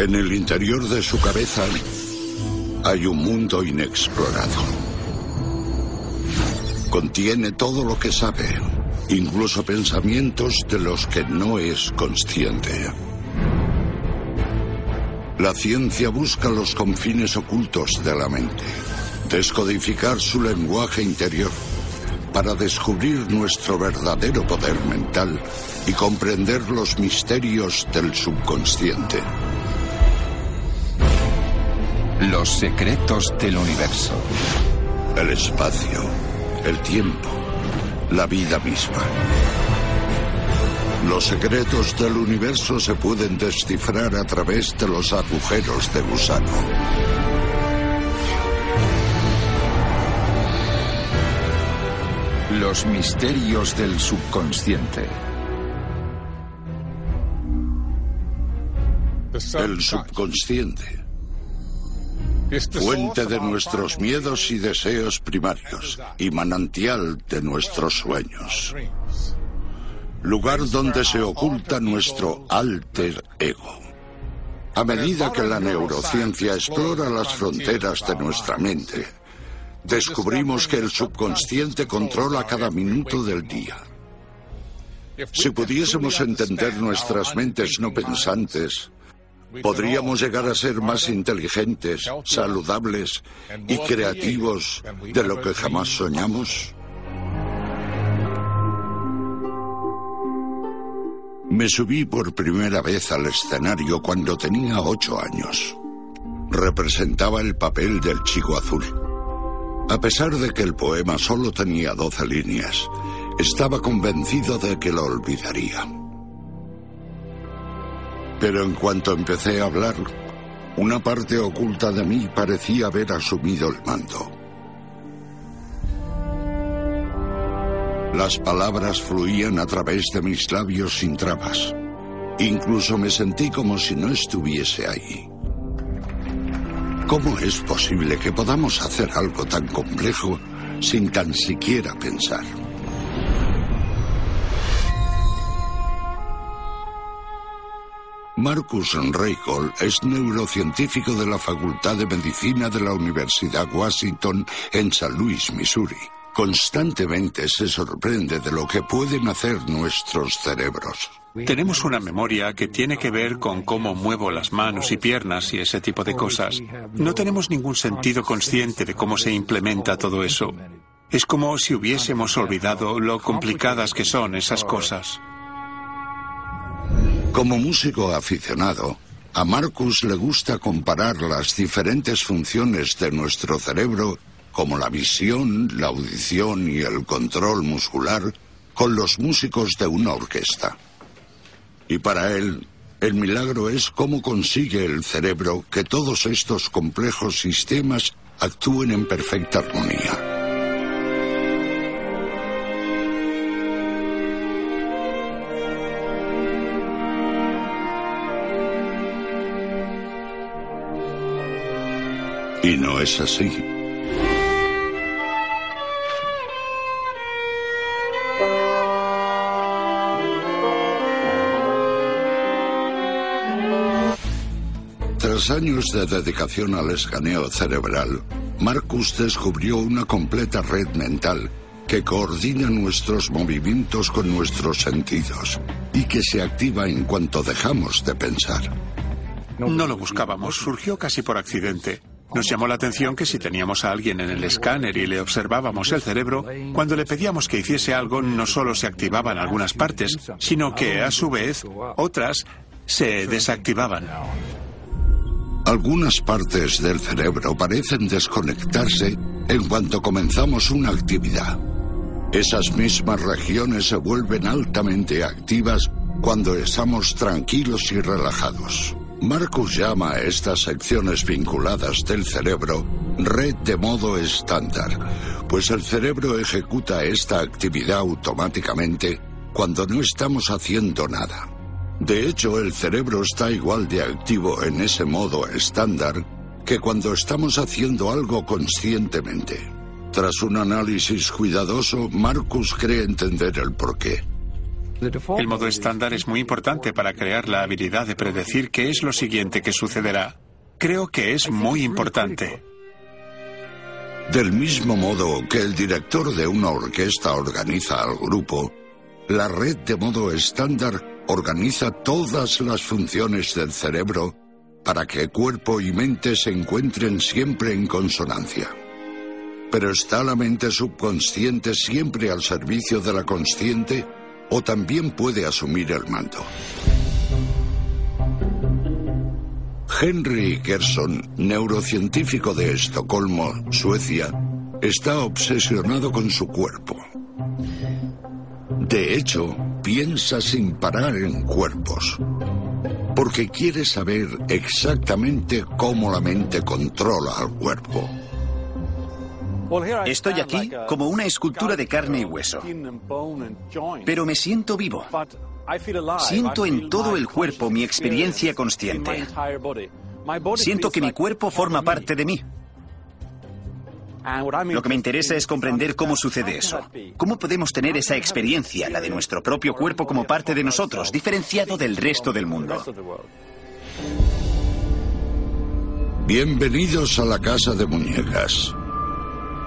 En el interior de su cabeza hay un mundo inexplorado. Contiene todo lo que sabe, incluso pensamientos de los que no es consciente. La ciencia busca los confines ocultos de la mente, descodificar su lenguaje interior para descubrir nuestro verdadero poder mental y comprender los misterios del subconsciente. Los secretos del universo. El espacio, el tiempo, la vida misma. Los secretos del universo se pueden descifrar a través de los agujeros de gusano. Los misterios del subconsciente. El subconsciente. Fuente de nuestros miedos y deseos primarios y manantial de nuestros sueños. Lugar donde se oculta nuestro alter ego. A medida que la neurociencia explora las fronteras de nuestra mente, descubrimos que el subconsciente controla cada minuto del día. Si pudiésemos entender nuestras mentes no pensantes, podríamos llegar a ser más inteligentes, saludables y creativos de lo que jamás soñamos. Me subí por primera vez al escenario cuando tenía ocho años. Representaba el papel del chico azul. A pesar de que el poema solo tenía doce líneas, estaba convencido de que lo olvidaría. Pero en cuanto empecé a hablar, una parte oculta de mí parecía haber asumido el mando. Las palabras fluían a través de mis labios sin trabas. Incluso me sentí como si no estuviese ahí. ¿Cómo es posible que podamos hacer algo tan complejo sin tan siquiera pensar? Marcus Reichel es neurocientífico de la Facultad de Medicina de la Universidad Washington en San Luis, Missouri. Constantemente se sorprende de lo que pueden hacer nuestros cerebros. Tenemos una memoria que tiene que ver con cómo muevo las manos y piernas y ese tipo de cosas. No tenemos ningún sentido consciente de cómo se implementa todo eso. Es como si hubiésemos olvidado lo complicadas que son esas cosas. Como músico aficionado, a Marcus le gusta comparar las diferentes funciones de nuestro cerebro, como la visión, la audición y el control muscular, con los músicos de una orquesta. Y para él, el milagro es cómo consigue el cerebro que todos estos complejos sistemas actúen en perfecta armonía. Y no es así. Tras años de dedicación al escaneo cerebral, Marcus descubrió una completa red mental que coordina nuestros movimientos con nuestros sentidos y que se activa en cuanto dejamos de pensar. No lo buscábamos, surgió casi por accidente. Nos llamó la atención que si teníamos a alguien en el escáner y le observábamos el cerebro, cuando le pedíamos que hiciese algo no solo se activaban algunas partes, sino que a su vez otras se desactivaban. Algunas partes del cerebro parecen desconectarse en cuanto comenzamos una actividad. Esas mismas regiones se vuelven altamente activas cuando estamos tranquilos y relajados. Marcus llama a estas secciones vinculadas del cerebro red de modo estándar, pues el cerebro ejecuta esta actividad automáticamente cuando no estamos haciendo nada. De hecho, el cerebro está igual de activo en ese modo estándar que cuando estamos haciendo algo conscientemente. Tras un análisis cuidadoso, Marcus cree entender el porqué. El modo estándar es muy importante para crear la habilidad de predecir qué es lo siguiente que sucederá. Creo que es muy importante. Del mismo modo que el director de una orquesta organiza al grupo, la red de modo estándar organiza todas las funciones del cerebro para que cuerpo y mente se encuentren siempre en consonancia. Pero ¿está la mente subconsciente siempre al servicio de la consciente o también puede asumir el mando? Henry Gerson, neurocientífico de Estocolmo, Suecia, está obsesionado con su cuerpo. De hecho, piensa sin parar en cuerpos, porque quiere saber exactamente cómo la mente controla al cuerpo. Estoy aquí como una escultura de carne y hueso, pero me siento vivo. Siento en todo el cuerpo mi experiencia consciente. Siento que mi cuerpo forma parte de mí. Lo que me interesa es comprender cómo sucede eso. ¿Cómo podemos tener esa experiencia, la de nuestro propio cuerpo como parte de nosotros, diferenciado del resto del mundo? Bienvenidos a la casa de muñecas.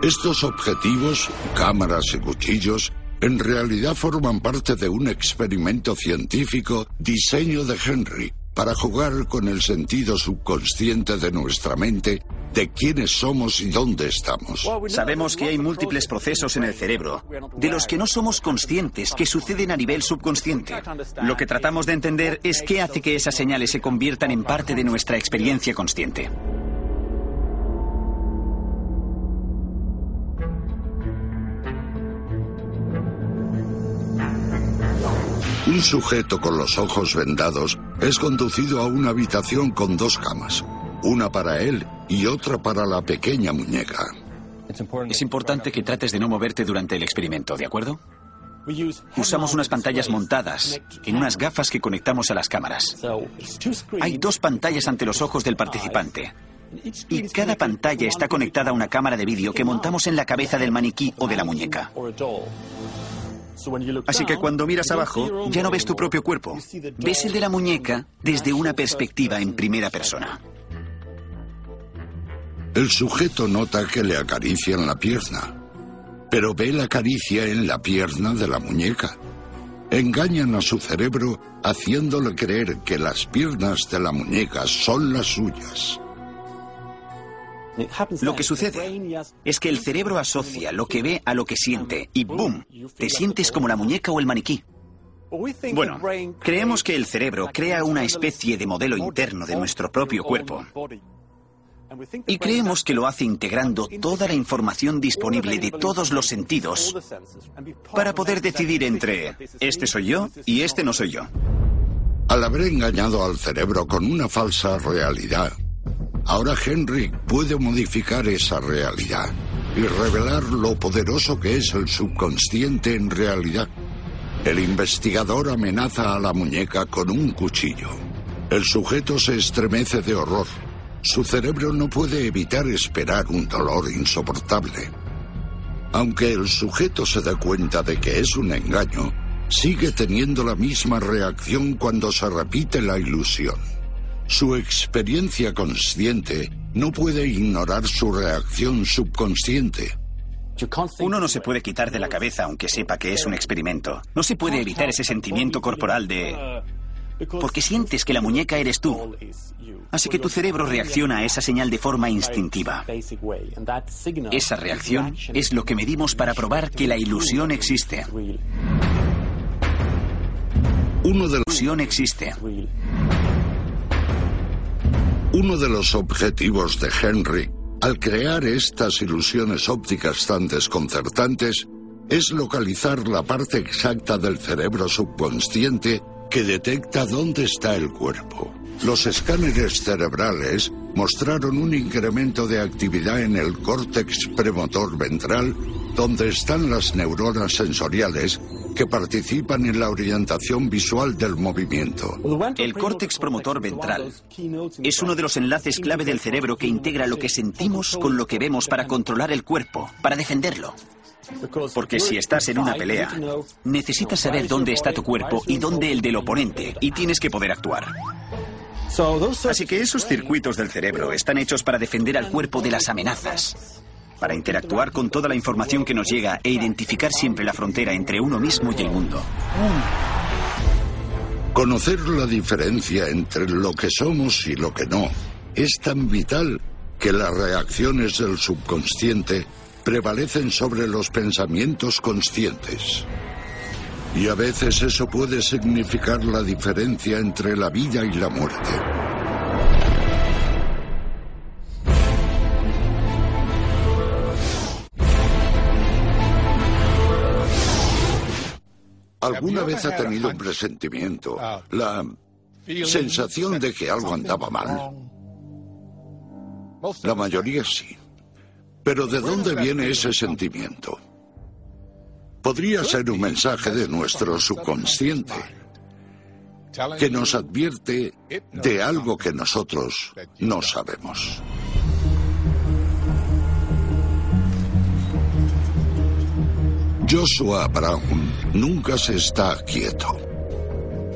Estos objetivos, cámaras y cuchillos, en realidad forman parte de un experimento científico diseño de Henry para jugar con el sentido subconsciente de nuestra mente de quiénes somos y dónde estamos. Sabemos que hay múltiples procesos en el cerebro de los que no somos conscientes que suceden a nivel subconsciente. Lo que tratamos de entender es qué hace que esas señales se conviertan en parte de nuestra experiencia consciente. Un sujeto con los ojos vendados es conducido a una habitación con dos camas, una para él y otra para la pequeña muñeca. Es importante que trates de no moverte durante el experimento, ¿de acuerdo? Usamos unas pantallas montadas en unas gafas que conectamos a las cámaras. Hay dos pantallas ante los ojos del participante. Y cada pantalla está conectada a una cámara de vídeo que montamos en la cabeza del maniquí o de la muñeca. Así que cuando miras abajo, ya no ves tu propio cuerpo. Ves el de la muñeca desde una perspectiva en primera persona. El sujeto nota que le acarician la pierna, pero ve la caricia en la pierna de la muñeca. Engañan a su cerebro haciéndole creer que las piernas de la muñeca son las suyas. Lo que sucede es que el cerebro asocia lo que ve a lo que siente y ¡boom! Te sientes como la muñeca o el maniquí. Bueno, creemos que el cerebro crea una especie de modelo interno de nuestro propio cuerpo. Y creemos que lo hace integrando toda la información disponible de todos los sentidos para poder decidir entre este soy yo y este no soy yo. Al haber engañado al cerebro con una falsa realidad, ahora Henry puede modificar esa realidad y revelar lo poderoso que es el subconsciente en realidad. El investigador amenaza a la muñeca con un cuchillo. El sujeto se estremece de horror su cerebro no puede evitar esperar un dolor insoportable. Aunque el sujeto se da cuenta de que es un engaño, sigue teniendo la misma reacción cuando se repite la ilusión. Su experiencia consciente no puede ignorar su reacción subconsciente. Uno no se puede quitar de la cabeza aunque sepa que es un experimento. No se puede evitar ese sentimiento corporal de... Porque sientes que la muñeca eres tú. Así que tu cerebro reacciona a esa señal de forma instintiva. Esa reacción es lo que medimos para probar que la ilusión existe. Uno de los, Ilusión existe. Uno de los objetivos de Henry al crear estas ilusiones ópticas tan desconcertantes es localizar la parte exacta del cerebro subconsciente que detecta dónde está el cuerpo. Los escáneres cerebrales mostraron un incremento de actividad en el córtex premotor ventral, donde están las neuronas sensoriales que participan en la orientación visual del movimiento. El córtex promotor ventral es uno de los enlaces clave del cerebro que integra lo que sentimos con lo que vemos para controlar el cuerpo, para defenderlo. Porque si estás en una pelea, necesitas saber dónde está tu cuerpo y dónde el del oponente, y tienes que poder actuar. Así que esos circuitos del cerebro están hechos para defender al cuerpo de las amenazas, para interactuar con toda la información que nos llega e identificar siempre la frontera entre uno mismo y el mundo. Conocer la diferencia entre lo que somos y lo que no es tan vital que las reacciones del subconsciente prevalecen sobre los pensamientos conscientes. Y a veces eso puede significar la diferencia entre la vida y la muerte. ¿Alguna vez ha tenido un presentimiento, la sensación de que algo andaba mal? La mayoría sí. Pero ¿de dónde viene ese sentimiento? Podría ser un mensaje de nuestro subconsciente que nos advierte de algo que nosotros no sabemos. Joshua Brown nunca se está quieto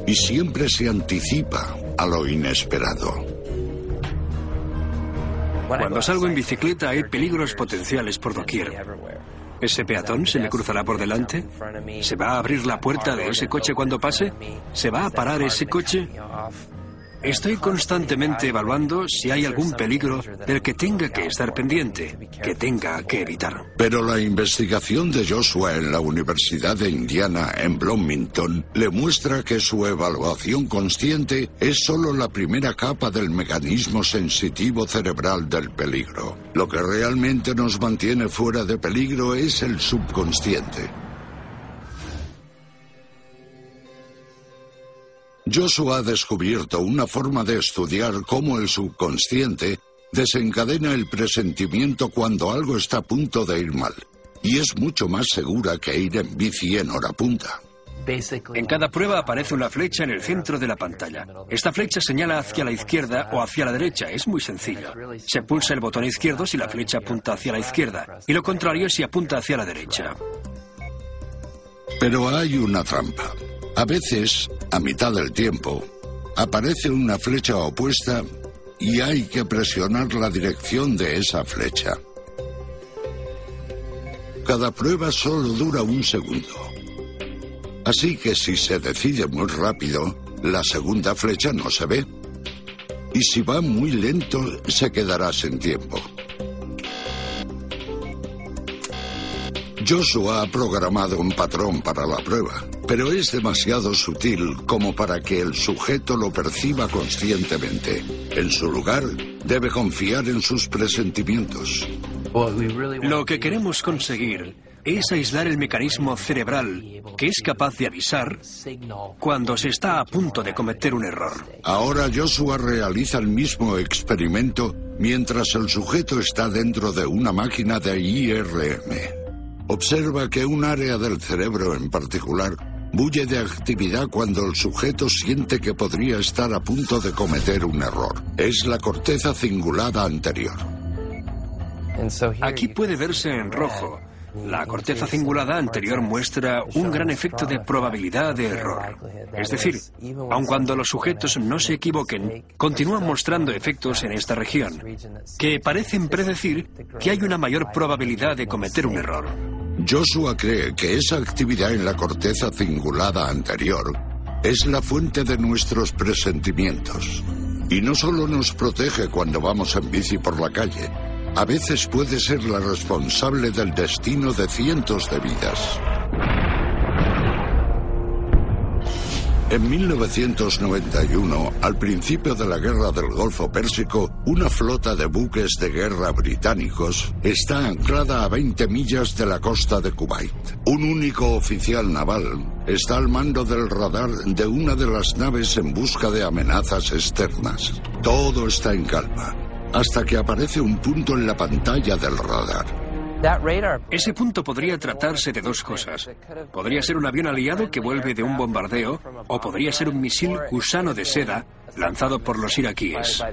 y siempre se anticipa a lo inesperado. Cuando salgo en bicicleta hay peligros potenciales por doquier. ¿Ese peatón se me cruzará por delante? ¿Se va a abrir la puerta de ese coche cuando pase? ¿Se va a parar ese coche? Estoy constantemente evaluando si hay algún peligro del que tenga que estar pendiente, que tenga que evitar. Pero la investigación de Joshua en la Universidad de Indiana en Bloomington le muestra que su evaluación consciente es solo la primera capa del mecanismo sensitivo cerebral del peligro. Lo que realmente nos mantiene fuera de peligro es el subconsciente. Joshua ha descubierto una forma de estudiar cómo el subconsciente desencadena el presentimiento cuando algo está a punto de ir mal. Y es mucho más segura que ir en bici en hora punta. En cada prueba aparece una flecha en el centro de la pantalla. Esta flecha señala hacia la izquierda o hacia la derecha. Es muy sencillo. Se pulsa el botón izquierdo si la flecha apunta hacia la izquierda y lo contrario si apunta hacia la derecha. Pero hay una trampa. A veces, a mitad del tiempo, aparece una flecha opuesta y hay que presionar la dirección de esa flecha. Cada prueba solo dura un segundo. Así que si se decide muy rápido, la segunda flecha no se ve. Y si va muy lento, se quedará sin tiempo. Joshua ha programado un patrón para la prueba, pero es demasiado sutil como para que el sujeto lo perciba conscientemente. En su lugar, debe confiar en sus presentimientos. Lo que queremos conseguir es aislar el mecanismo cerebral que es capaz de avisar cuando se está a punto de cometer un error. Ahora Joshua realiza el mismo experimento mientras el sujeto está dentro de una máquina de IRM observa que un área del cerebro en particular bulle de actividad cuando el sujeto siente que podría estar a punto de cometer un error. Es la corteza cingulada anterior. Aquí puede verse en rojo. La corteza cingulada anterior muestra un gran efecto de probabilidad de error. Es decir, aun cuando los sujetos no se equivoquen, continúan mostrando efectos en esta región, que parecen predecir que hay una mayor probabilidad de cometer un error. Joshua cree que esa actividad en la corteza cingulada anterior es la fuente de nuestros presentimientos. Y no solo nos protege cuando vamos en bici por la calle, a veces puede ser la responsable del destino de cientos de vidas. En 1991, al principio de la Guerra del Golfo Pérsico, una flota de buques de guerra británicos está anclada a 20 millas de la costa de Kuwait. Un único oficial naval está al mando del radar de una de las naves en busca de amenazas externas. Todo está en calma, hasta que aparece un punto en la pantalla del radar. Ese punto podría tratarse de dos cosas. Podría ser un avión aliado que vuelve de un bombardeo o podría ser un misil gusano de seda lanzado por los iraquíes.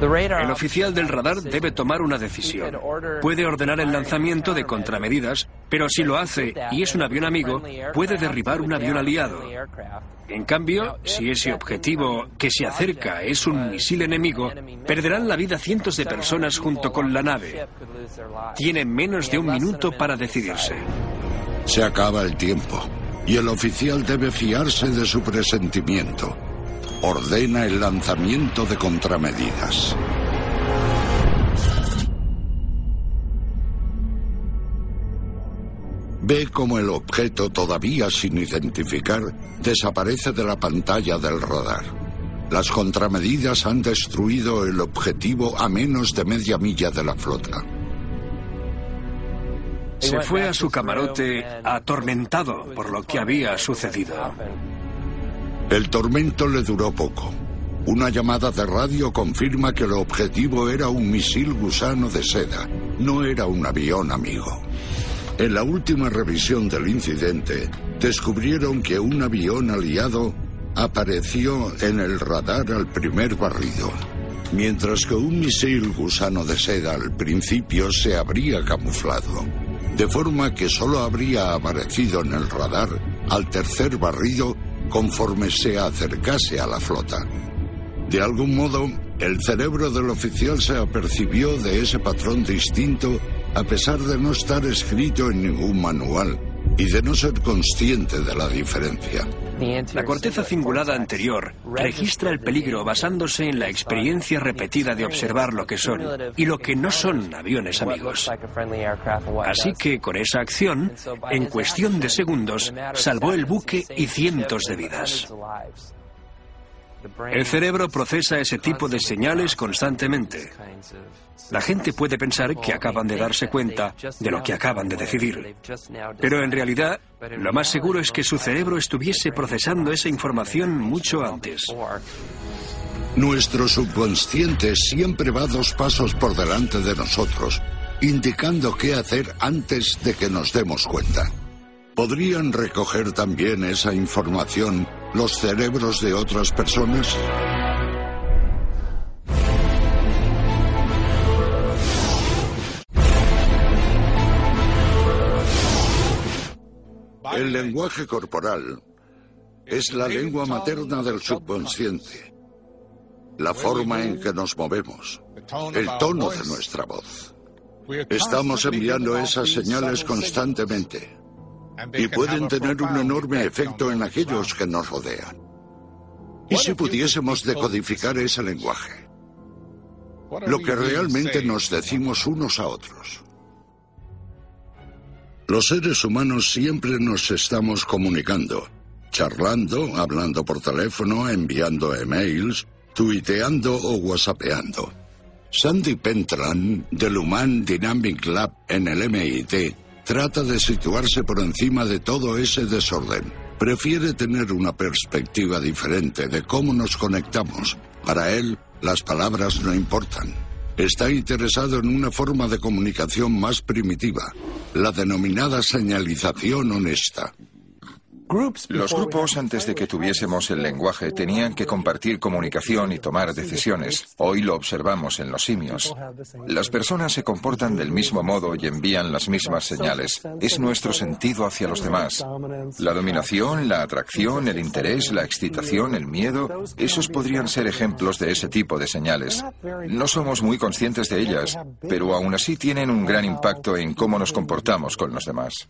El oficial del radar debe tomar una decisión. Puede ordenar el lanzamiento de contramedidas, pero si lo hace y es un avión amigo, puede derribar un avión aliado. En cambio, si ese objetivo que se acerca es un misil enemigo, perderán la vida cientos de personas junto con la nave. Tiene menos de un minuto para decidirse. Se acaba el tiempo y el oficial debe fiarse de su presentimiento ordena el lanzamiento de contramedidas. Ve como el objeto, todavía sin identificar, desaparece de la pantalla del radar. Las contramedidas han destruido el objetivo a menos de media milla de la flota. Se fue a su camarote atormentado por lo que había sucedido. El tormento le duró poco. Una llamada de radio confirma que el objetivo era un misil gusano de seda, no era un avión amigo. En la última revisión del incidente, descubrieron que un avión aliado apareció en el radar al primer barrido, mientras que un misil gusano de seda al principio se habría camuflado, de forma que solo habría aparecido en el radar al tercer barrido conforme se acercase a la flota. De algún modo, el cerebro del oficial se apercibió de ese patrón distinto a pesar de no estar escrito en ningún manual y de no ser consciente de la diferencia. La corteza cingulada anterior registra el peligro basándose en la experiencia repetida de observar lo que son y lo que no son aviones amigos. Así que con esa acción, en cuestión de segundos, salvó el buque y cientos de vidas. El cerebro procesa ese tipo de señales constantemente. La gente puede pensar que acaban de darse cuenta de lo que acaban de decidir. Pero en realidad, lo más seguro es que su cerebro estuviese procesando esa información mucho antes. Nuestro subconsciente siempre va dos pasos por delante de nosotros, indicando qué hacer antes de que nos demos cuenta. ¿Podrían recoger también esa información los cerebros de otras personas? El lenguaje corporal es la lengua materna del subconsciente, la forma en que nos movemos, el tono de nuestra voz. Estamos enviando esas señales constantemente y pueden tener un enorme efecto en aquellos que nos rodean. ¿Y si pudiésemos decodificar ese lenguaje? Lo que realmente nos decimos unos a otros. Los seres humanos siempre nos estamos comunicando, charlando, hablando por teléfono, enviando emails, tuiteando o whatsappeando. Sandy Pentran, del Human Dynamic Lab en el MIT, trata de situarse por encima de todo ese desorden. Prefiere tener una perspectiva diferente de cómo nos conectamos. Para él, las palabras no importan. Está interesado en una forma de comunicación más primitiva, la denominada señalización honesta. Los grupos, antes de que tuviésemos el lenguaje, tenían que compartir comunicación y tomar decisiones. Hoy lo observamos en los simios. Las personas se comportan del mismo modo y envían las mismas señales. Es nuestro sentido hacia los demás. La dominación, la atracción, el interés, la excitación, el miedo, esos podrían ser ejemplos de ese tipo de señales. No somos muy conscientes de ellas, pero aún así tienen un gran impacto en cómo nos comportamos con los demás.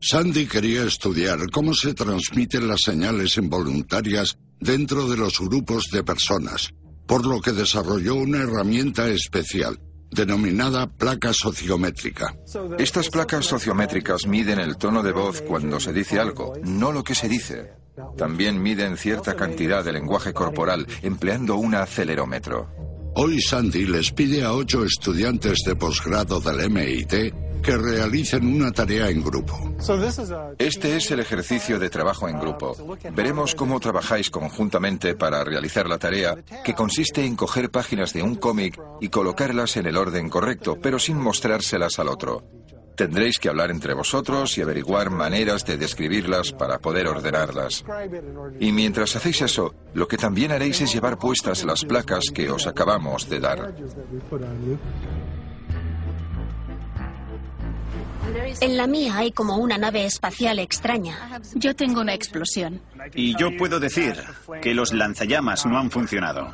Sandy quería estudiar cómo se transmiten las señales involuntarias dentro de los grupos de personas, por lo que desarrolló una herramienta especial, denominada placa sociométrica. Estas placas sociométricas miden el tono de voz cuando se dice algo, no lo que se dice. También miden cierta cantidad de lenguaje corporal empleando un acelerómetro. Hoy Sandy les pide a ocho estudiantes de posgrado del MIT que realicen una tarea en grupo. Este es el ejercicio de trabajo en grupo. Veremos cómo trabajáis conjuntamente para realizar la tarea, que consiste en coger páginas de un cómic y colocarlas en el orden correcto, pero sin mostrárselas al otro. Tendréis que hablar entre vosotros y averiguar maneras de describirlas para poder ordenarlas. Y mientras hacéis eso, lo que también haréis es llevar puestas las placas que os acabamos de dar. En la mía hay como una nave espacial extraña. Yo tengo una explosión. Y yo puedo decir que los lanzallamas no han funcionado.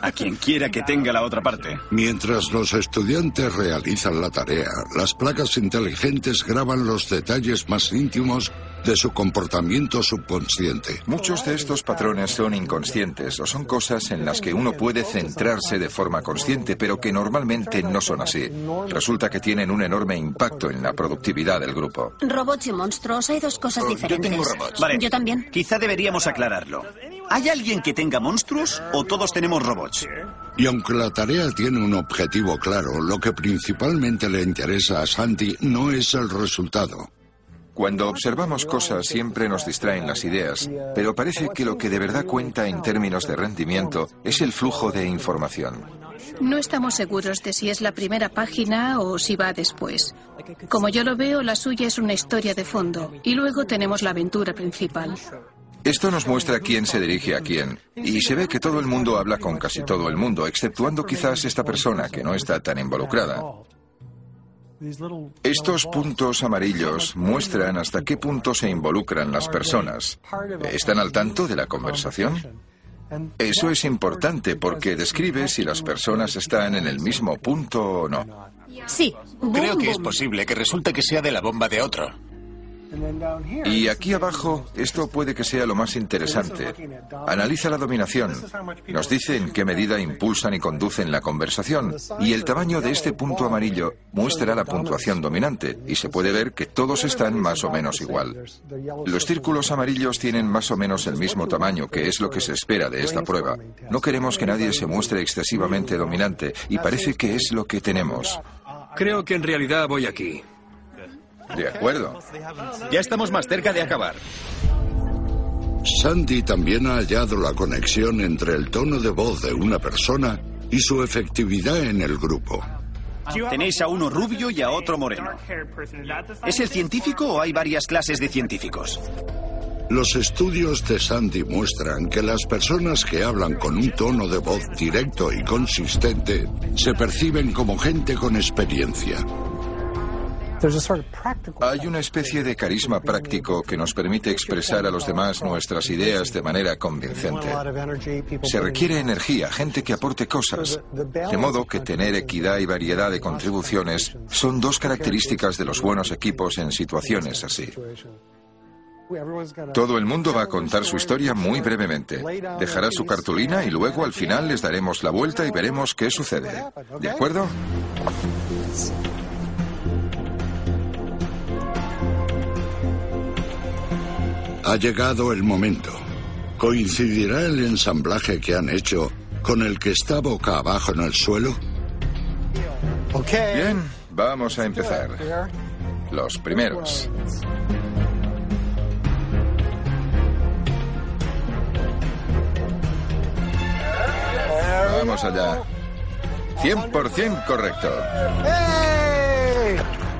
A quien quiera que tenga la otra parte. Mientras los estudiantes realizan la tarea, las placas inteligentes graban los detalles más íntimos de su comportamiento subconsciente. Muchos de estos patrones son inconscientes o son cosas en las que uno puede centrarse de forma consciente, pero que normalmente no son así. Resulta que tienen un enorme impacto en la productividad del grupo. Robots y monstruos, hay dos cosas diferentes. Yo tengo robots. Vale. Yo también. Quizá deberíamos aclararlo. ¿Hay alguien que tenga monstruos o todos tenemos robots? Y aunque la tarea tiene un objetivo claro, lo que principalmente le interesa a Santi no es el resultado. Cuando observamos cosas siempre nos distraen las ideas, pero parece que lo que de verdad cuenta en términos de rendimiento es el flujo de información. No estamos seguros de si es la primera página o si va después. Como yo lo veo, la suya es una historia de fondo y luego tenemos la aventura principal. Esto nos muestra quién se dirige a quién, y se ve que todo el mundo habla con casi todo el mundo, exceptuando quizás esta persona que no está tan involucrada. Estos puntos amarillos muestran hasta qué punto se involucran las personas. ¿Están al tanto de la conversación? Eso es importante porque describe si las personas están en el mismo punto o no. Sí. Creo que es posible que resulte que sea de la bomba de otro. Y aquí abajo, esto puede que sea lo más interesante. Analiza la dominación. Nos dice en qué medida impulsan y conducen la conversación. Y el tamaño de este punto amarillo muestra la puntuación dominante. Y se puede ver que todos están más o menos igual. Los círculos amarillos tienen más o menos el mismo tamaño, que es lo que se espera de esta prueba. No queremos que nadie se muestre excesivamente dominante. Y parece que es lo que tenemos. Creo que en realidad voy aquí. De acuerdo. Ya estamos más cerca de acabar. Sandy también ha hallado la conexión entre el tono de voz de una persona y su efectividad en el grupo. Tenéis a uno rubio y a otro moreno. ¿Es el científico o hay varias clases de científicos? Los estudios de Sandy muestran que las personas que hablan con un tono de voz directo y consistente se perciben como gente con experiencia. Hay una especie de carisma práctico que nos permite expresar a los demás nuestras ideas de manera convincente. Se requiere energía, gente que aporte cosas. De modo que tener equidad y variedad de contribuciones son dos características de los buenos equipos en situaciones así. Todo el mundo va a contar su historia muy brevemente. Dejará su cartulina y luego al final les daremos la vuelta y veremos qué sucede. ¿De acuerdo? Ha llegado el momento. ¿Coincidirá el ensamblaje que han hecho con el que está boca abajo en el suelo? Bien, vamos a empezar. Los primeros. Vamos allá. 100% correcto.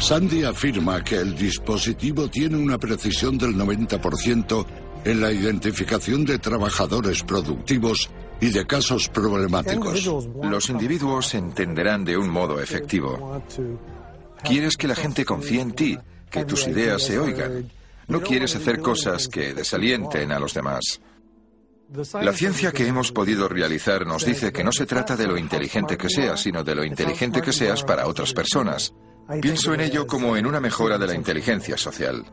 Sandy afirma que el dispositivo tiene una precisión del 90% en la identificación de trabajadores productivos y de casos problemáticos. Los individuos entenderán de un modo efectivo. Quieres que la gente confíe en ti, que tus ideas se oigan. No quieres hacer cosas que desalienten a los demás. La ciencia que hemos podido realizar nos dice que no se trata de lo inteligente que seas, sino de lo inteligente que seas para otras personas. Pienso en ello como en una mejora de la inteligencia social.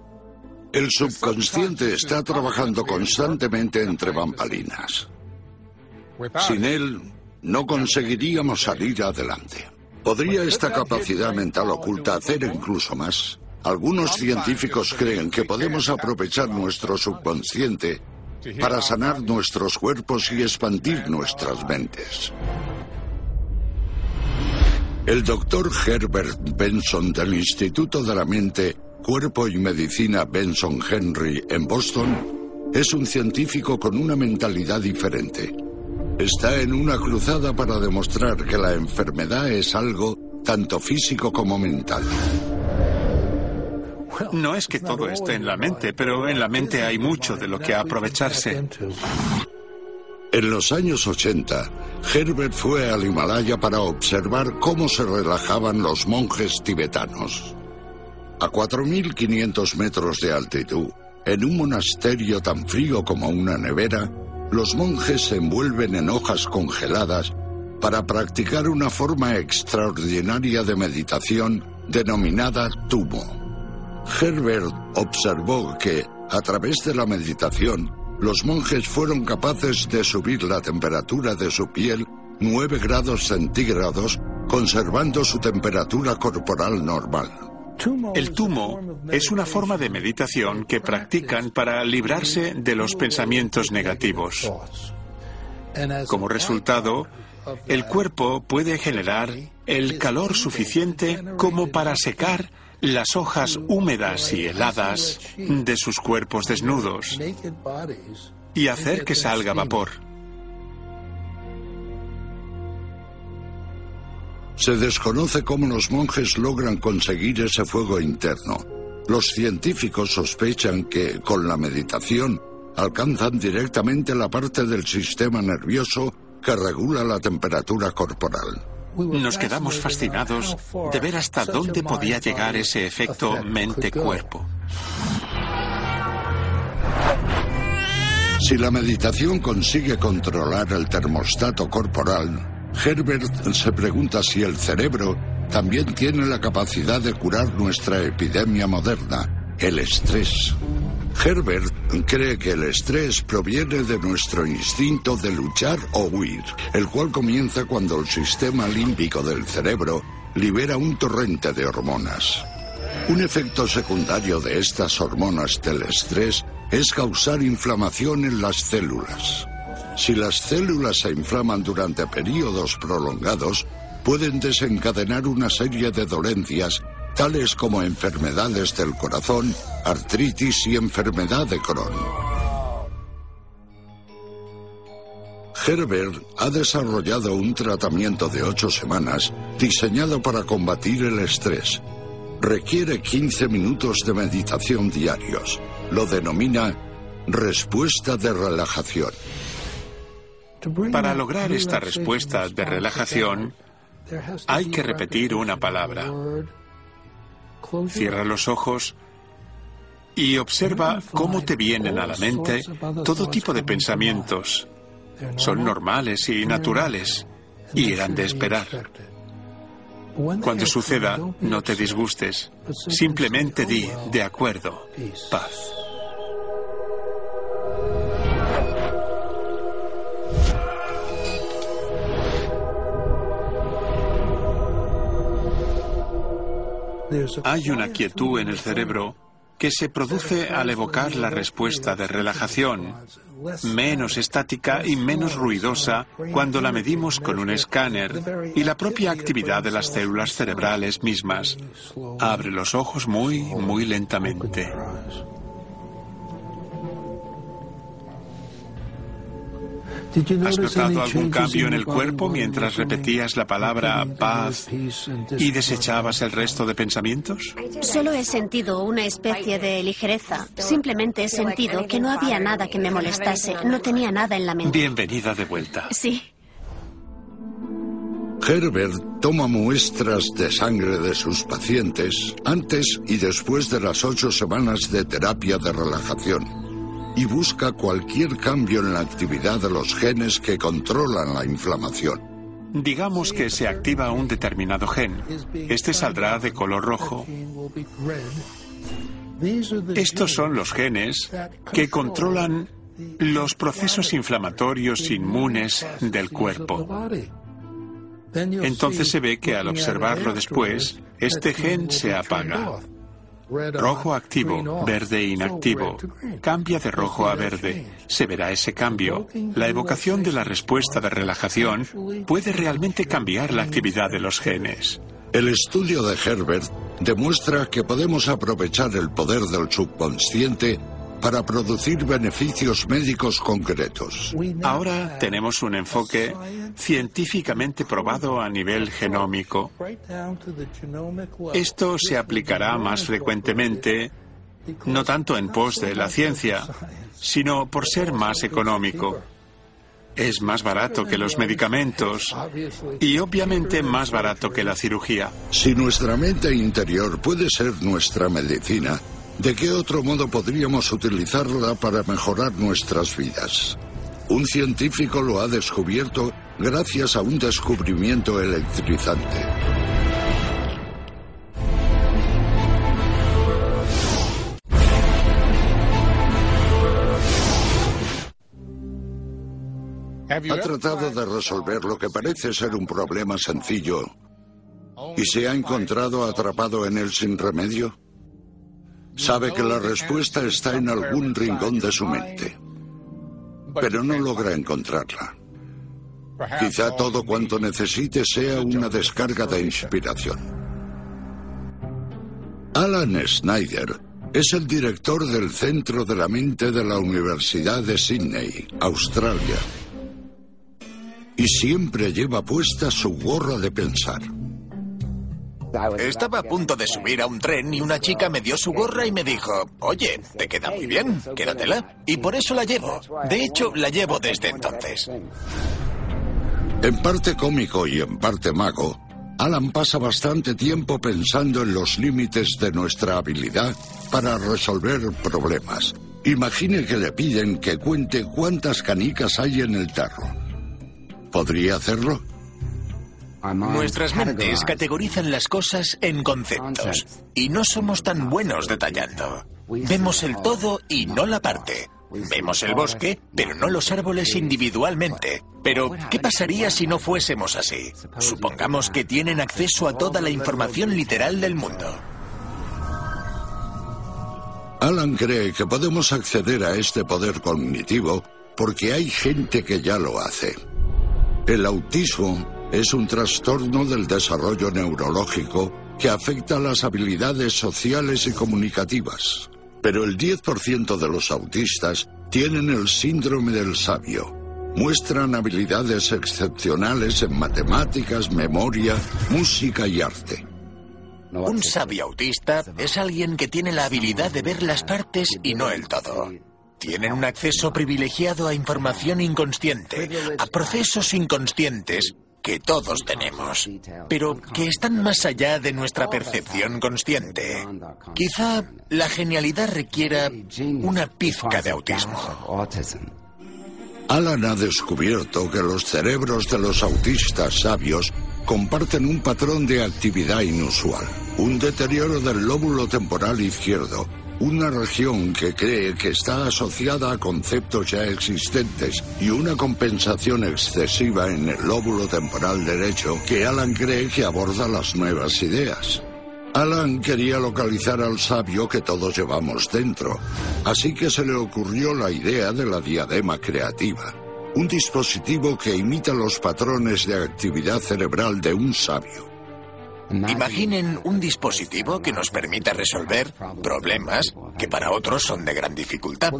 El subconsciente está trabajando constantemente entre bambalinas. Sin él, no conseguiríamos salir adelante. ¿Podría esta capacidad mental oculta hacer incluso más? Algunos científicos creen que podemos aprovechar nuestro subconsciente para sanar nuestros cuerpos y expandir nuestras mentes. El doctor Herbert Benson del Instituto de la Mente, Cuerpo y Medicina Benson Henry en Boston es un científico con una mentalidad diferente. Está en una cruzada para demostrar que la enfermedad es algo tanto físico como mental. No es que todo esté en la mente, pero en la mente hay mucho de lo que aprovecharse. En los años 80, Herbert fue al Himalaya para observar cómo se relajaban los monjes tibetanos. A 4.500 metros de altitud, en un monasterio tan frío como una nevera, los monjes se envuelven en hojas congeladas para practicar una forma extraordinaria de meditación denominada tumo. Herbert observó que, a través de la meditación, los monjes fueron capaces de subir la temperatura de su piel 9 grados centígrados, conservando su temperatura corporal normal. El tumo es una forma de meditación que practican para librarse de los pensamientos negativos. Como resultado, el cuerpo puede generar el calor suficiente como para secar las hojas húmedas y heladas de sus cuerpos desnudos y hacer que salga vapor. Se desconoce cómo los monjes logran conseguir ese fuego interno. Los científicos sospechan que, con la meditación, alcanzan directamente la parte del sistema nervioso que regula la temperatura corporal. Nos quedamos fascinados de ver hasta dónde podía llegar ese efecto mente-cuerpo. Si la meditación consigue controlar el termostato corporal, Herbert se pregunta si el cerebro también tiene la capacidad de curar nuestra epidemia moderna, el estrés. Herbert cree que el estrés proviene de nuestro instinto de luchar o huir, el cual comienza cuando el sistema límbico del cerebro libera un torrente de hormonas. Un efecto secundario de estas hormonas del estrés es causar inflamación en las células. Si las células se inflaman durante periodos prolongados, pueden desencadenar una serie de dolencias tales como enfermedades del corazón, artritis y enfermedad de Crohn. Herbert ha desarrollado un tratamiento de ocho semanas diseñado para combatir el estrés. Requiere 15 minutos de meditación diarios. Lo denomina respuesta de relajación. Para lograr esta respuesta de relajación, hay que repetir una palabra. Cierra los ojos y observa cómo te vienen a la mente todo tipo de pensamientos. Son normales y naturales y eran de esperar. Cuando suceda, no te disgustes. Simplemente di, de acuerdo, paz. Hay una quietud en el cerebro que se produce al evocar la respuesta de relajación, menos estática y menos ruidosa cuando la medimos con un escáner y la propia actividad de las células cerebrales mismas. Abre los ojos muy, muy lentamente. ¿Has notado algún cambio en el cuerpo mientras repetías la palabra paz y desechabas el resto de pensamientos? Solo he sentido una especie de ligereza. Simplemente he sentido que no había nada que me molestase. No tenía nada en la mente. Bienvenida de vuelta. Sí. Herbert toma muestras de sangre de sus pacientes antes y después de las ocho semanas de terapia de relajación y busca cualquier cambio en la actividad de los genes que controlan la inflamación. Digamos que se activa un determinado gen. Este saldrá de color rojo. Estos son los genes que controlan los procesos inflamatorios inmunes del cuerpo. Entonces se ve que al observarlo después, este gen se apaga. Rojo activo, verde inactivo. Cambia de rojo a verde. Se verá ese cambio. La evocación de la respuesta de relajación puede realmente cambiar la actividad de los genes. El estudio de Herbert demuestra que podemos aprovechar el poder del subconsciente para producir beneficios médicos concretos. Ahora tenemos un enfoque científicamente probado a nivel genómico. Esto se aplicará más frecuentemente, no tanto en pos de la ciencia, sino por ser más económico. Es más barato que los medicamentos y obviamente más barato que la cirugía. Si nuestra mente interior puede ser nuestra medicina, ¿De qué otro modo podríamos utilizarla para mejorar nuestras vidas? Un científico lo ha descubierto gracias a un descubrimiento electrizante. Ha tratado de resolver lo que parece ser un problema sencillo y se ha encontrado atrapado en él sin remedio. Sabe que la respuesta está en algún rincón de su mente, pero no logra encontrarla. Quizá todo cuanto necesite sea una descarga de inspiración. Alan Snyder es el director del Centro de la Mente de la Universidad de Sydney, Australia. Y siempre lleva puesta su gorra de pensar. Estaba a punto de subir a un tren y una chica me dio su gorra y me dijo, oye, te queda muy bien, quédatela. Y por eso la llevo. De hecho, la llevo desde entonces. En parte cómico y en parte mago, Alan pasa bastante tiempo pensando en los límites de nuestra habilidad para resolver problemas. Imagine que le piden que cuente cuántas canicas hay en el tarro. ¿Podría hacerlo? Nuestras mentes categorizan las cosas en conceptos y no somos tan buenos detallando. Vemos el todo y no la parte. Vemos el bosque, pero no los árboles individualmente. Pero, ¿qué pasaría si no fuésemos así? Supongamos que tienen acceso a toda la información literal del mundo. Alan cree que podemos acceder a este poder cognitivo porque hay gente que ya lo hace. El autismo es un trastorno del desarrollo neurológico que afecta las habilidades sociales y comunicativas. Pero el 10% de los autistas tienen el síndrome del sabio. Muestran habilidades excepcionales en matemáticas, memoria, música y arte. Un sabio autista es alguien que tiene la habilidad de ver las partes y no el todo. Tienen un acceso privilegiado a información inconsciente, a procesos inconscientes que todos tenemos, pero que están más allá de nuestra percepción consciente. Quizá la genialidad requiera una pizca de autismo. Alan ha descubierto que los cerebros de los autistas sabios comparten un patrón de actividad inusual, un deterioro del lóbulo temporal izquierdo, una región que cree que está asociada a conceptos ya existentes y una compensación excesiva en el lóbulo temporal derecho que Alan cree que aborda las nuevas ideas. Alan quería localizar al sabio que todos llevamos dentro, así que se le ocurrió la idea de la diadema creativa, un dispositivo que imita los patrones de actividad cerebral de un sabio. Imaginen un dispositivo que nos permita resolver problemas que para otros son de gran dificultad.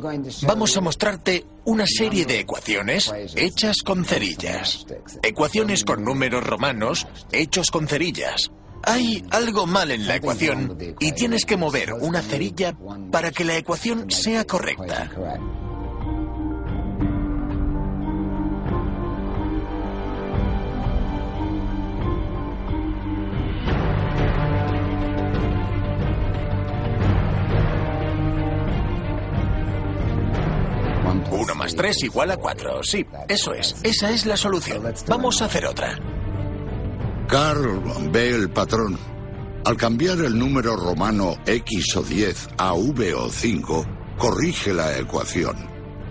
Vamos a mostrarte una serie de ecuaciones hechas con cerillas. Ecuaciones con números romanos hechos con cerillas. Hay algo mal en la ecuación y tienes que mover una cerilla para que la ecuación sea correcta. Uno más tres igual a cuatro. Sí, eso es. Esa es la solución. Vamos a hacer otra. Carl ve el patrón. Al cambiar el número romano X o 10 a V o 5, corrige la ecuación.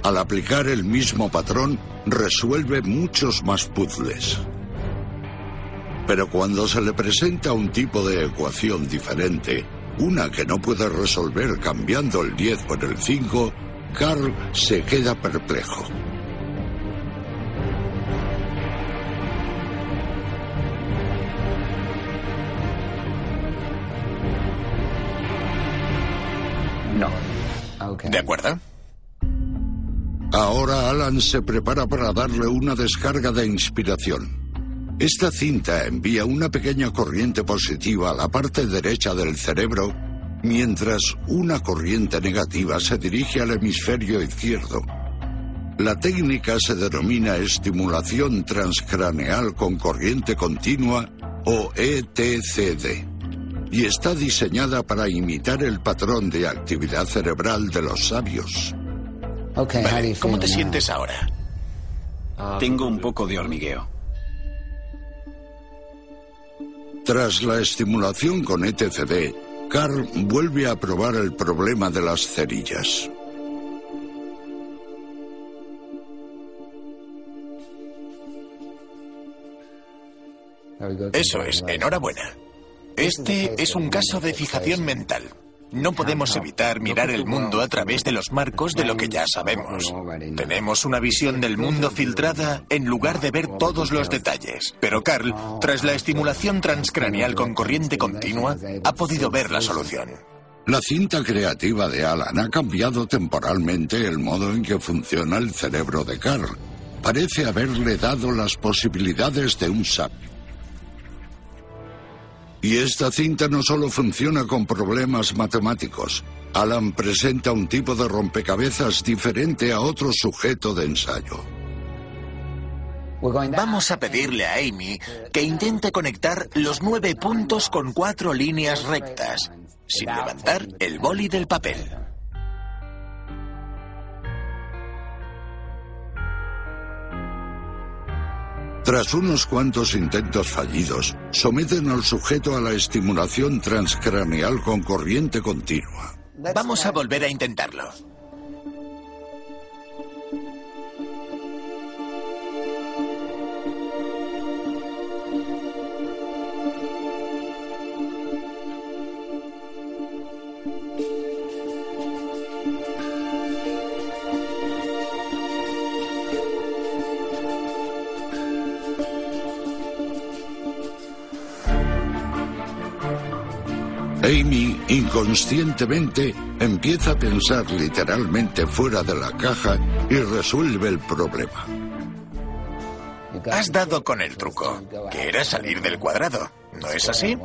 Al aplicar el mismo patrón, resuelve muchos más puzzles. Pero cuando se le presenta un tipo de ecuación diferente, una que no puede resolver cambiando el 10 por el 5, Carl se queda perplejo. No. ¿De acuerdo? Ahora Alan se prepara para darle una descarga de inspiración. Esta cinta envía una pequeña corriente positiva a la parte derecha del cerebro, mientras una corriente negativa se dirige al hemisferio izquierdo. La técnica se denomina estimulación transcraneal con corriente continua o ETCD y está diseñada para imitar el patrón de actividad cerebral de los sabios. ¿Cómo te sientes ahora? Tengo un poco de hormigueo. Tras la estimulación con ETCD, Carl vuelve a probar el problema de las cerillas. Eso es, enhorabuena. Este es un caso de fijación mental. No podemos evitar mirar el mundo a través de los marcos de lo que ya sabemos. Tenemos una visión del mundo filtrada en lugar de ver todos los detalles. Pero Carl, tras la estimulación transcraneal con corriente continua, ha podido ver la solución. La cinta creativa de Alan ha cambiado temporalmente el modo en que funciona el cerebro de Carl. Parece haberle dado las posibilidades de un sabio. Y esta cinta no solo funciona con problemas matemáticos. Alan presenta un tipo de rompecabezas diferente a otro sujeto de ensayo. Vamos a pedirle a Amy que intente conectar los nueve puntos con cuatro líneas rectas, sin levantar el boli del papel. Tras unos cuantos intentos fallidos, someten al sujeto a la estimulación transcraneal con corriente continua. Vamos a volver a intentarlo. Amy inconscientemente empieza a pensar literalmente fuera de la caja y resuelve el problema. Has dado con el truco, que era salir del cuadrado, ¿no es así?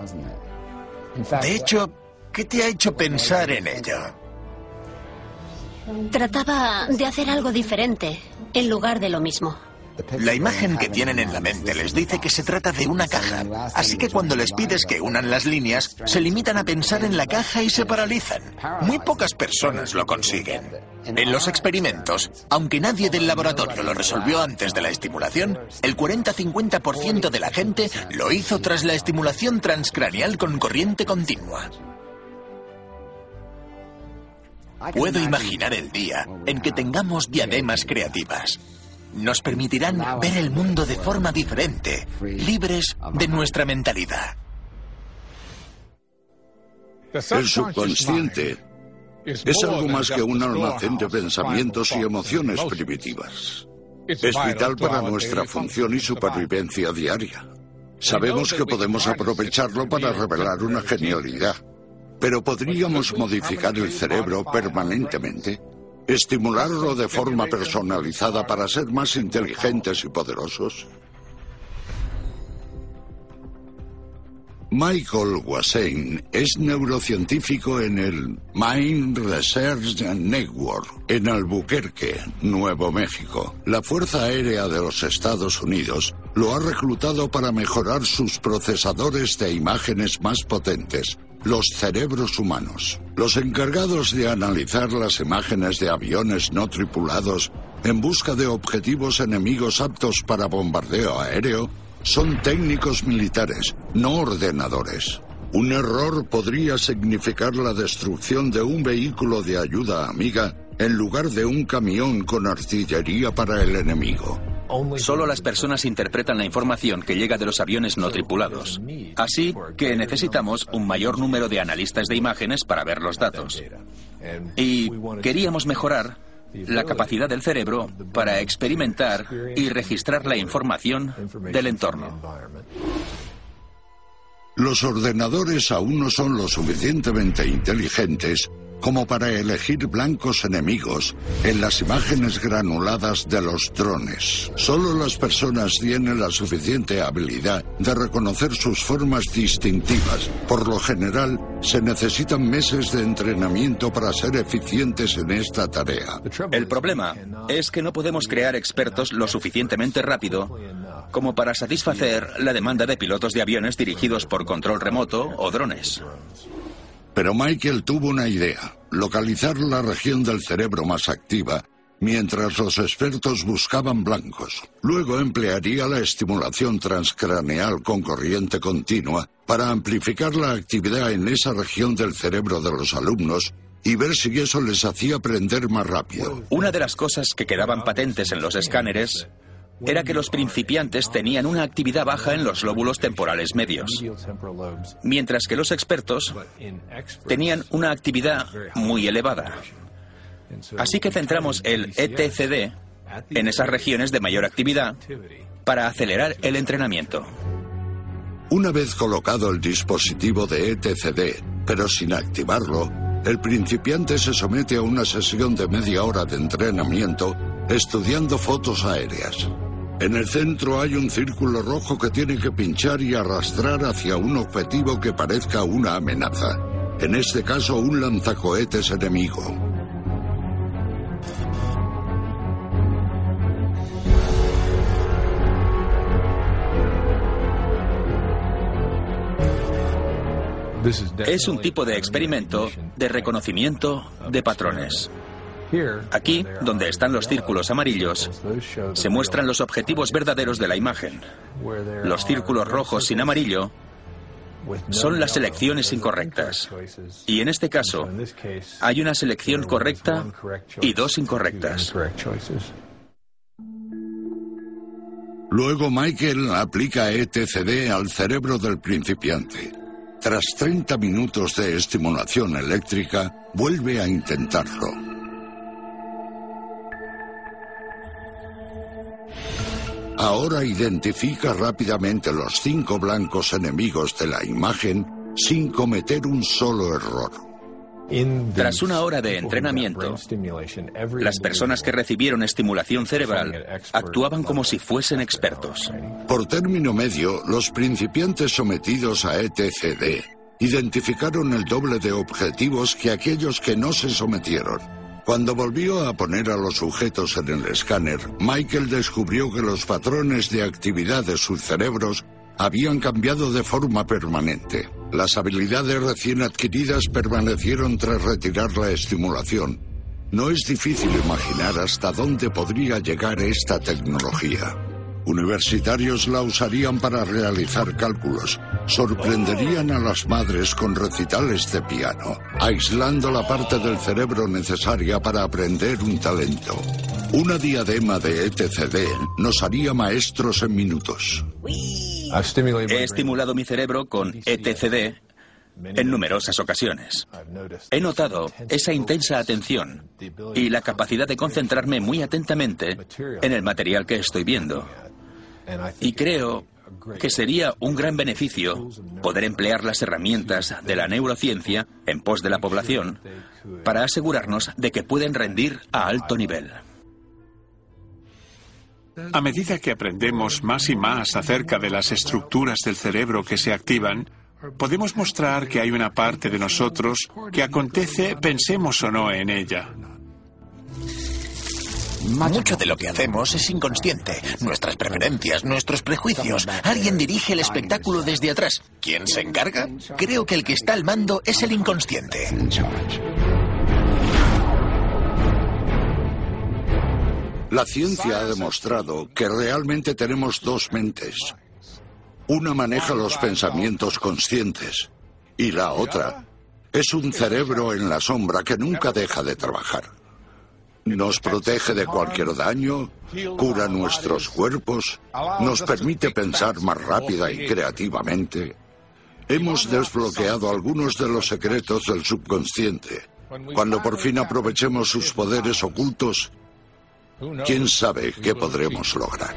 De hecho, ¿qué te ha hecho pensar en ello? Trataba de hacer algo diferente, en lugar de lo mismo. La imagen que tienen en la mente les dice que se trata de una caja, así que cuando les pides que unan las líneas, se limitan a pensar en la caja y se paralizan. Muy pocas personas lo consiguen. En los experimentos, aunque nadie del laboratorio lo resolvió antes de la estimulación, el 40-50% de la gente lo hizo tras la estimulación transcraneal con corriente continua. Puedo imaginar el día en que tengamos diademas creativas nos permitirán ver el mundo de forma diferente, libres de nuestra mentalidad. El subconsciente es algo más que un almacén de pensamientos y emociones primitivas. Es vital para nuestra función y supervivencia diaria. Sabemos que podemos aprovecharlo para revelar una genialidad, pero ¿podríamos modificar el cerebro permanentemente? Estimularlo de forma personalizada para ser más inteligentes y poderosos? Michael Wassein es neurocientífico en el Mind Research Network en Albuquerque, Nuevo México. La Fuerza Aérea de los Estados Unidos lo ha reclutado para mejorar sus procesadores de imágenes más potentes los cerebros humanos. Los encargados de analizar las imágenes de aviones no tripulados en busca de objetivos enemigos aptos para bombardeo aéreo son técnicos militares, no ordenadores. Un error podría significar la destrucción de un vehículo de ayuda amiga en lugar de un camión con artillería para el enemigo. Solo las personas interpretan la información que llega de los aviones no tripulados. Así que necesitamos un mayor número de analistas de imágenes para ver los datos. Y queríamos mejorar la capacidad del cerebro para experimentar y registrar la información del entorno. Los ordenadores aún no son lo suficientemente inteligentes como para elegir blancos enemigos en las imágenes granuladas de los drones. Solo las personas tienen la suficiente habilidad de reconocer sus formas distintivas. Por lo general, se necesitan meses de entrenamiento para ser eficientes en esta tarea. El problema es que no podemos crear expertos lo suficientemente rápido como para satisfacer la demanda de pilotos de aviones dirigidos por control remoto o drones. Pero Michael tuvo una idea, localizar la región del cerebro más activa mientras los expertos buscaban blancos. Luego emplearía la estimulación transcraneal con corriente continua para amplificar la actividad en esa región del cerebro de los alumnos y ver si eso les hacía aprender más rápido. Una de las cosas que quedaban patentes en los escáneres era que los principiantes tenían una actividad baja en los lóbulos temporales medios, mientras que los expertos tenían una actividad muy elevada. Así que centramos el ETCD en esas regiones de mayor actividad para acelerar el entrenamiento. Una vez colocado el dispositivo de ETCD, pero sin activarlo, el principiante se somete a una sesión de media hora de entrenamiento estudiando fotos aéreas. En el centro hay un círculo rojo que tiene que pinchar y arrastrar hacia un objetivo que parezca una amenaza. En este caso, un lanzacohetes enemigo. Es un tipo de experimento de reconocimiento de patrones. Aquí, donde están los círculos amarillos, se muestran los objetivos verdaderos de la imagen. Los círculos rojos sin amarillo son las selecciones incorrectas. Y en este caso, hay una selección correcta y dos incorrectas. Luego Michael aplica ETCD al cerebro del principiante. Tras 30 minutos de estimulación eléctrica, vuelve a intentarlo. Ahora identifica rápidamente los cinco blancos enemigos de la imagen sin cometer un solo error. Tras una hora de entrenamiento, las personas que recibieron estimulación cerebral actuaban como si fuesen expertos. Por término medio, los principiantes sometidos a ETCD identificaron el doble de objetivos que aquellos que no se sometieron. Cuando volvió a poner a los sujetos en el escáner, Michael descubrió que los patrones de actividad de sus cerebros habían cambiado de forma permanente. Las habilidades recién adquiridas permanecieron tras retirar la estimulación. No es difícil imaginar hasta dónde podría llegar esta tecnología. Universitarios la usarían para realizar cálculos. Sorprenderían a las madres con recitales de piano, aislando la parte del cerebro necesaria para aprender un talento. Una diadema de ETCD nos haría maestros en minutos. He estimulado mi cerebro con ETCD en numerosas ocasiones. He notado esa intensa atención y la capacidad de concentrarme muy atentamente en el material que estoy viendo. Y creo que sería un gran beneficio poder emplear las herramientas de la neurociencia en pos de la población para asegurarnos de que pueden rendir a alto nivel. A medida que aprendemos más y más acerca de las estructuras del cerebro que se activan, podemos mostrar que hay una parte de nosotros que acontece pensemos o no en ella. Mucho de lo que hacemos es inconsciente. Nuestras preferencias, nuestros prejuicios. Alguien dirige el espectáculo desde atrás. ¿Quién se encarga? Creo que el que está al mando es el inconsciente. La ciencia ha demostrado que realmente tenemos dos mentes. Una maneja los pensamientos conscientes y la otra es un cerebro en la sombra que nunca deja de trabajar. Nos protege de cualquier daño, cura nuestros cuerpos, nos permite pensar más rápida y creativamente. Hemos desbloqueado algunos de los secretos del subconsciente. Cuando por fin aprovechemos sus poderes ocultos, quién sabe qué podremos lograr.